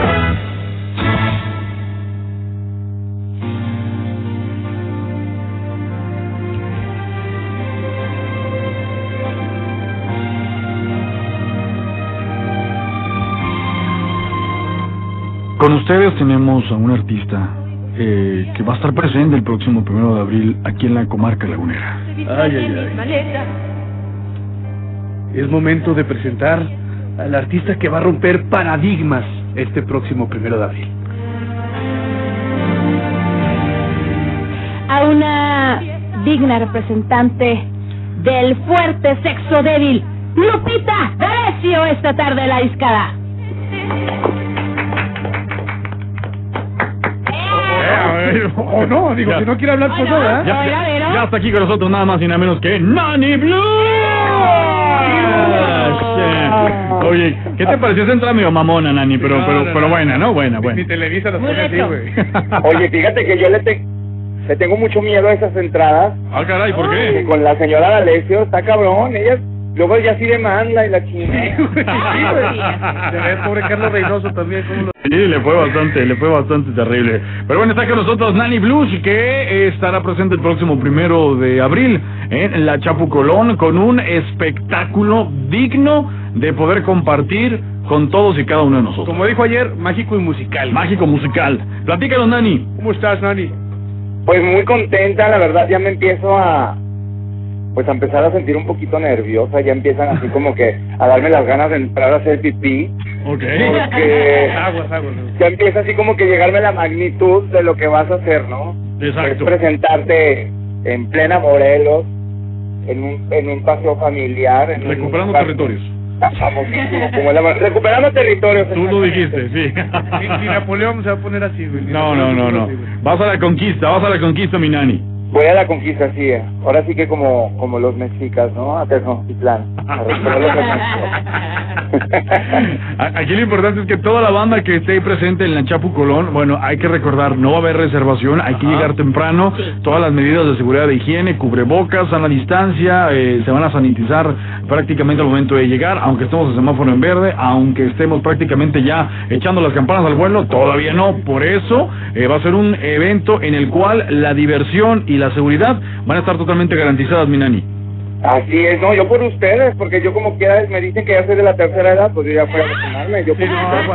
Ustedes tenemos a un artista eh, que va a estar presente el próximo primero de abril aquí en la comarca lagunera. Ay, ay, ay. Es momento de presentar al artista que va a romper paradigmas este próximo primero de abril. A una digna representante del fuerte sexo débil, Lupita D'Alessio, esta tarde en la discada. *laughs* o no, digo, Ya. si no quiere hablar, pues no, ¿verdad? Ya, ya- ya está aquí con nosotros nada más y nada menos que Nani Blue. Oye, ¿qué te pareció esa entrada medio mamona, Nani? Pero, No, pero, no, pero no. buena, ¿no? Buena, Ni buena. Televisa pone así, güey. *laughs* Oye, fíjate que yo le, te- le tengo mucho miedo a esas entradas. Ah, caray, ¿por Que qué? Con la señora D'Alessio está cabrón. Ella luego ya sí demanda y la chingada. *laughs* Ves, pobre Carlos Reynoso también, cómo lo... Sí, le fue bastante, le fue bastante terrible. Pero bueno, está con nosotros Nani Blues, que estará presente el próximo primero de abril en la Chapu Colón con un espectáculo digno de poder compartir con todos y cada uno de nosotros. Como dijo ayer, mágico y musical. Mágico musical. Platícanos, Nani. ¿Cómo estás, Nani? Pues muy contenta, la verdad, ya me empiezo a pues a empezar a sentir un poquito nerviosa, ya empiezan así como que a darme las ganas de entrar a hacer pipí. Ok. Porque *laughs* Aguas, aguas. ya empieza así como que llegarme la magnitud de lo que vas a hacer, ¿no? Exacto. Es presentarte en plena Morelos, en un, en un paseo familiar. En un Recuperando lugar territorios. famosísimo, como la- recuperando territorios. Tú lo dijiste, sí. Ni Napoleón se va a poner así, No, no, no, no. Vas a la conquista, vas a la conquista, mi Nani. Voy a la conquista, sí. eh. Ahora sí que como, como los mexicas, ¿no? A Tenochtitlán. A recuperar los A- Aquí lo importante es que toda la banda que esté presente en la Chapu Colón, bueno, hay que recordar, no va a haber reservación, hay que llegar temprano, todas las medidas de seguridad de higiene, cubrebocas, sana distancia, eh, se van a sanitizar prácticamente al momento de llegar, aunque estemos en semáforo en verde, aunque estemos prácticamente ya echando las campanas al vuelo, todavía no, por eso eh, va a ser un evento en el cual la diversión y la seguridad van a estar totalmente garantizadas, mi nani. Así es, no, yo por ustedes, porque yo como quiera me dicen que ya soy de la tercera edad, pues yo ya a vacunarme. Yo por ustedes.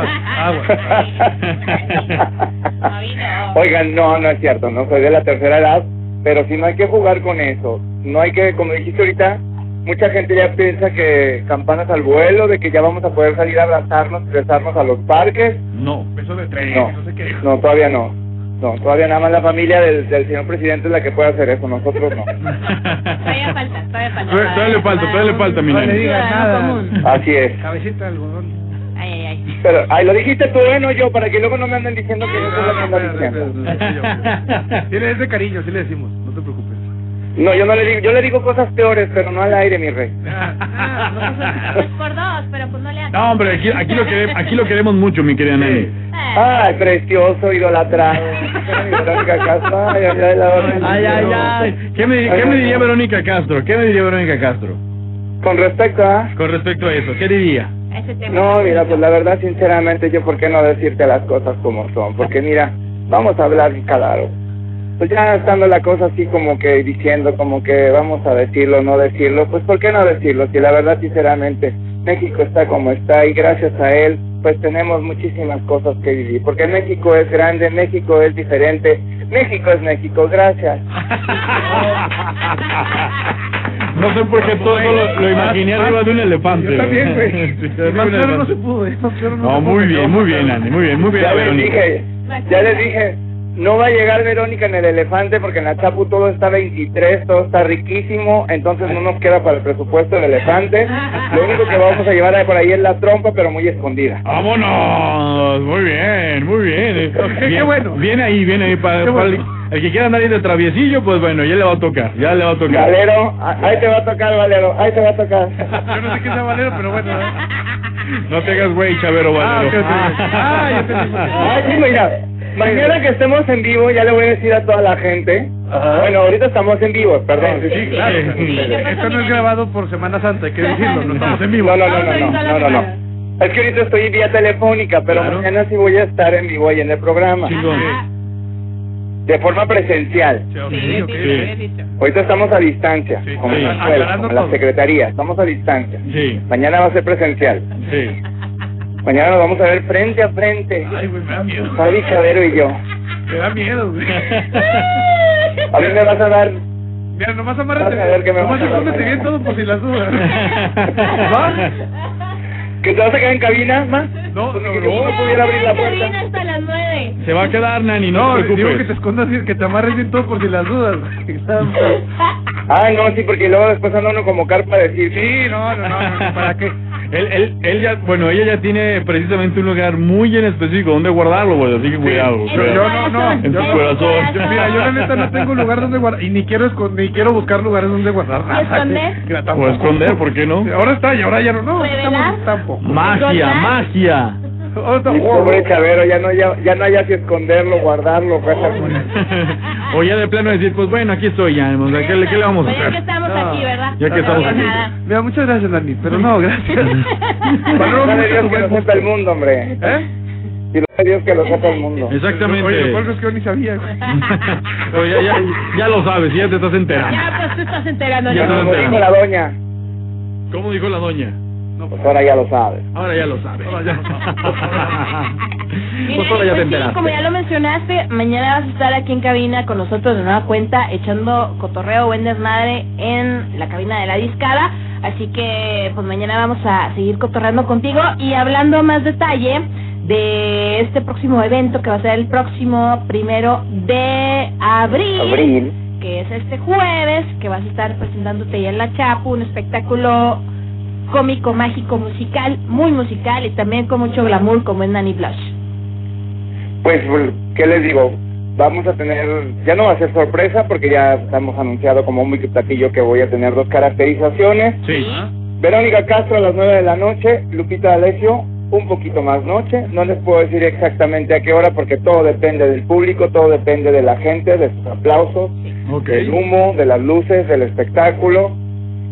*laughs* Oigan, no, no es cierto, no soy de la tercera edad, pero sí no hay que jugar con eso. No hay que, como dijiste ahorita, mucha gente ya piensa que campanas al vuelo, de que ya vamos a poder salir a abrazarnos, besarnos a los parques. No. Beso de No, no sé qué. no, todavía no. No, todavía nada más la familia del, del señor presidente es la que puede hacer eso, nosotros no. Todavía falta, todavía falta. Todavía todavía le falta, todavía le falta, mi No le digas nada. Así es. Cabecita de algodón. Ay, ay, ay. Pero, ay, lo dijiste tú, ¿eh? No yo, para que luego no me anden diciendo que yo soy la que anda diciendo. Sí le es de cariño, sí le decimos, no te preocupes. No, yo no le digo, yo le digo cosas peores, pero no al aire, mi rey. Pues por dos, pero pues no le haces. No, hombre, aquí, aquí, lo queremos, aquí lo queremos mucho, mi querida Nani. Ay, precioso, idolatrado. Verónica Castro, ay, ay, ay, la orden. Ay. ¿Qué me, qué me diría Verónica Castro? ¿Qué me diría Verónica Castro? Con respecto a... Con respecto a eso, ¿qué diría? Ese tema. No, mira, pues la verdad, sinceramente, yo por qué no decirte las cosas como son. Porque mira, vamos a hablar claro. Pues ya estando la cosa así como que diciendo, como que vamos a decirlo, no decirlo, pues ¿por qué no decirlo? Si la verdad, sinceramente, México está como está y gracias a él, pues tenemos muchísimas cosas que vivir, porque México es grande, México es diferente, México es México, gracias. *laughs* No sé por qué todo lo, lo imaginé arriba de un elefante. Yo también, güey. *laughs* Sí, no se pudo, no muy bien, muy bien, Andy, muy bien, muy bien. Ya les dije, ya les dije, no va a llegar Verónica en el elefante porque en la Chapu todo está 23, todo está riquísimo, entonces no nos queda para el presupuesto del elefante. Lo único que vamos a llevar por ahí es la trompa, pero muy escondida. ¡Vámonos! Muy bien, muy bien. qué Bien, bueno. Viene ahí, viene ahí. Para, para bueno. el, el que quiera andar ahí de traviesillo, pues bueno, ya le va a tocar, ya le va a tocar. Valero, ahí te va a tocar, Valero, ahí te va a tocar. Yo no sé qué sea Valero, pero bueno. ¿eh? No te hagas güey, Chavero, Ah, Valero. Ah, ya. Ay, sí, mira, mañana que estemos en vivo ya le voy a decir a toda la gente. Bueno, ahorita estamos en vivo, perdón. Sí, claro. Esto no es grabado por Semana Santa, hay que decirlo, no estamos en vivo. No, no, no, no, no, no, no, no. Es que ahorita estoy vía telefónica, pero mañana sí voy a estar en vivo ahí en el programa. De forma presencial. Ahorita estamos a distancia, como en la Sí. escuela, Aclarando como en la todo. secretaría, estamos a distancia. Sí. Mañana va a ser presencial. Sí. Mañana nos vamos a ver frente a frente. Ay, güey, me da miedo. Fabi Chavero y yo. Me da miedo, güey. *laughs* A mí me vas a dar... Mira, nomás Vas a ver amárrate. qué me Nomás vas a dar escóndete mañana. bien todo por si las dudas. *laughs* ¿Que te vas a quedar en cabina, ma? No, no, Que no pudiera abrir la puerta. hasta las nueve. Se va a quedar, Nani, no, No, te digo que preocupes. te escondas bien, que te amarres bien todo por si las dudas. *laughs* Ah, no, sí, porque luego después anda uno como carpa a decir... Sí, no, no, no, no, ¿para qué? Él, él, él ya, bueno, ella ya tiene precisamente un lugar muy en específico donde guardarlo, güey, así que cuidado. Yo, no, no. En su corazón. mira, yo la neta no tengo lugar donde guardar y ni quiero ni quiero buscar lugares donde guardar nada. esconder? *laughs* O esconder, ¿por qué no? Ahora está y ahora ya no. No, estamos tampoco. Magia, magia. Mi pobre Chavero, ya no, ya, ya no hay si esconderlo, guardarlo, cosas *laughs* o ya de plano decir, pues bueno, aquí estoy ya, o sea, ¿qué, le- qué le vamos a Pues ya que estamos No. aquí, ¿verdad? Ya que estamos aquí. Nada. Mira, muchas gracias, Dani, pero no, *laughs* gracias. Valoro Sabe mucho Dios que lo sepa el mundo, hombre. ¿Eh? Y lo sabe Dios que lo sepa el mundo. Exactamente. Oye, lo cual es que yo ni sabía. güey. *laughs* Oye, ya, ya, ya lo sabes, ya te estás enterando. Ya, pues tú estás enterando. Ya Como enterando. dijo la doña, ¿Cómo dijo la doña? Pues ahora ya lo sabes. Ahora ya lo sabes. Pues ahora ya te pues sí, enteraste. como ya lo mencionaste, mañana vas a estar aquí en cabina con nosotros de nueva cuenta, echando cotorreo, buen desmadre en la cabina de la discada. Así que, pues mañana vamos a seguir cotorreando contigo y hablando más detalle de este próximo evento que va a ser el próximo primero de abril. Abril. que es este jueves, que vas a estar presentándote ahí en la Chapu, un espectáculo cómico, mágico, musical, muy musical y también con mucho glamour como en Nanny Blush. Pues, ¿qué les digo? Vamos a tener, ya no va a ser sorpresa porque ya estamos anunciado como un platillo que voy a tener dos caracterizaciones. Sí. Verónica Castro a las 9 de la noche, Lupita D'Alessio un poquito más noche. No les puedo decir exactamente a qué hora porque todo depende del público, todo depende de la gente, de sus aplausos, Ok. del humo, de las luces, del espectáculo.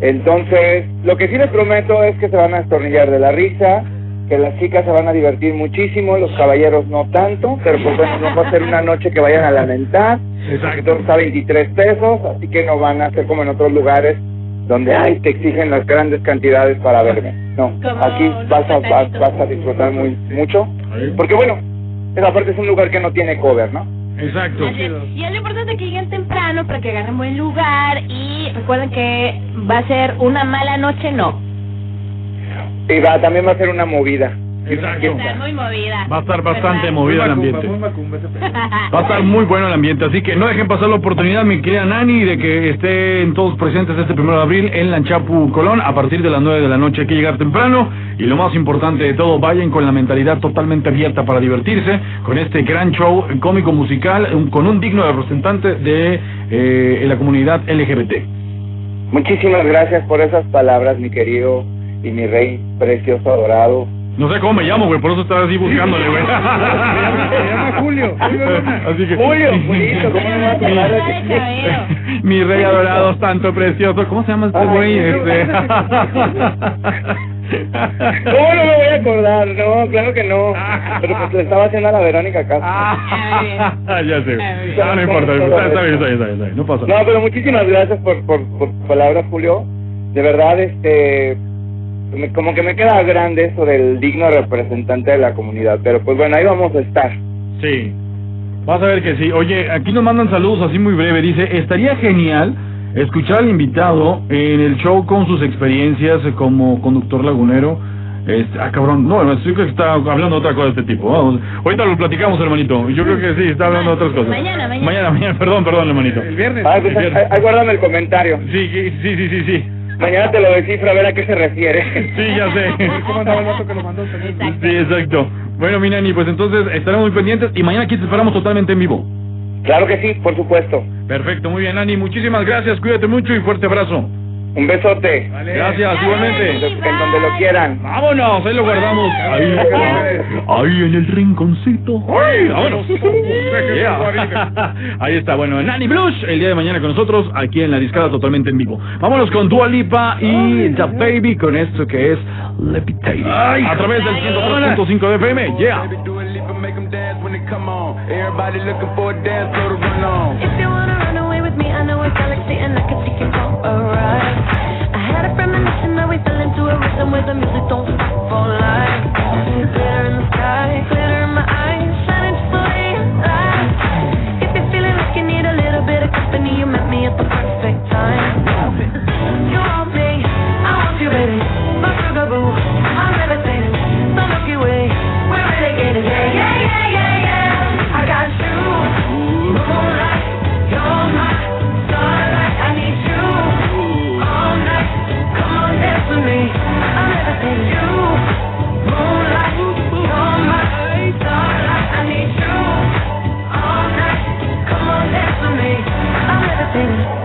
Entonces, lo que sí les prometo es que se van a destornillar de la risa, que las chicas se van a divertir muchísimo, los caballeros no tanto, pero pues bueno, no va a ser una noche que vayan a lamentar, todo está a 23 pesos, así que no van a ser como en otros lugares donde ay te exigen las grandes cantidades para verme. No, aquí vas a, vas, vas a disfrutar muy mucho, porque bueno, esa parte es un lugar que no tiene cover, ¿no? Exacto. Así es. Y es lo importante que lleguen temprano para que agarren buen lugar y recuerden que va a ser una mala noche, no. Y va, también va a ser una movida. Exacto. Está muy movida. Va a estar bastante movido el ambiente. Muy macumba. *laughs* Va a estar muy bueno el ambiente, así que no dejen pasar la oportunidad, mi querida Nani, de que estén todos presentes este primero de abril en Lanchapu Colón a partir de las 9 de la noche. Hay que llegar temprano y lo más importante de todo, vayan con la mentalidad totalmente abierta para divertirse con este gran show cómico musical con un digno representante de eh, la comunidad LGBT. Muchísimas gracias por esas palabras, mi querido y mi rey precioso, adorado. No sé cómo me llamo, güey, por eso estaba así buscándole, güey. Se llama Julio. Julio Luna. Así que, Julio, *laughs* Julito, ¿cómo me a Mi rey adorado, santo, precioso. ¿Cómo se llama este güey? Este... *laughs* ¿Cómo no me voy a acordar? No, claro que no. Pero pues le estaba haciendo a la Verónica acá. Ah, ya sé. No, no importa, está, está bien, está bien, está bien, no pasa nada. No, pero muchísimas gracias por, por, por tus palabras, Julio. De verdad, este, me- como que me queda grande eso del digno representante de la comunidad. Pero pues bueno, ahí vamos a estar. Sí. Vas a ver que sí. Oye, aquí nos mandan saludos así muy breve. Dice, estaría genial escuchar al invitado en el show con sus experiencias como conductor lagunero. Este, ah, cabrón, no, yo creo que está hablando de otra cosa de este tipo. Vamos. Ahorita lo platicamos, hermanito. Yo creo que sí, está hablando de otras cosas. Mañana, mañana. Mañana, mañana, perdón, perdón, hermanito. El viernes. Ah, pues, ahí, ahí guárdame el comentario. Sí, sí, sí, sí, sí. Mañana te lo descifro a ver a qué se refiere. Sí, ya sé. *laughs* ¿Cómo andaba el vato que lo mandó también? Sí, exacto. Bueno, mi nani, pues entonces estaremos muy pendientes y mañana aquí te esperamos totalmente en vivo. Claro que sí, por supuesto. Perfecto, muy bien, Nani. Muchísimas gracias. Cuídate mucho y fuerte abrazo. Un besote. Gracias, igualmente. En donde lo quieran. Vámonos, ahí lo guardamos. Ahí, ahí en el rinconcito. Ay, vámonos. Yeah. *laughs* Ahí está, bueno, Nani Blush, el día de mañana con nosotros, aquí en la discada totalmente en vivo. Vámonos con Dua Lipa y The Baby con esto que es Levitating. A través del 103.5 de FM, yeah. Everybody looking for a dance floor to run on. If you wanna I know a galaxy and I can take you for a. I had a premonition that we fell into a rhythm where the music don't stop for life. Glitter in the sky, glitter Thank you.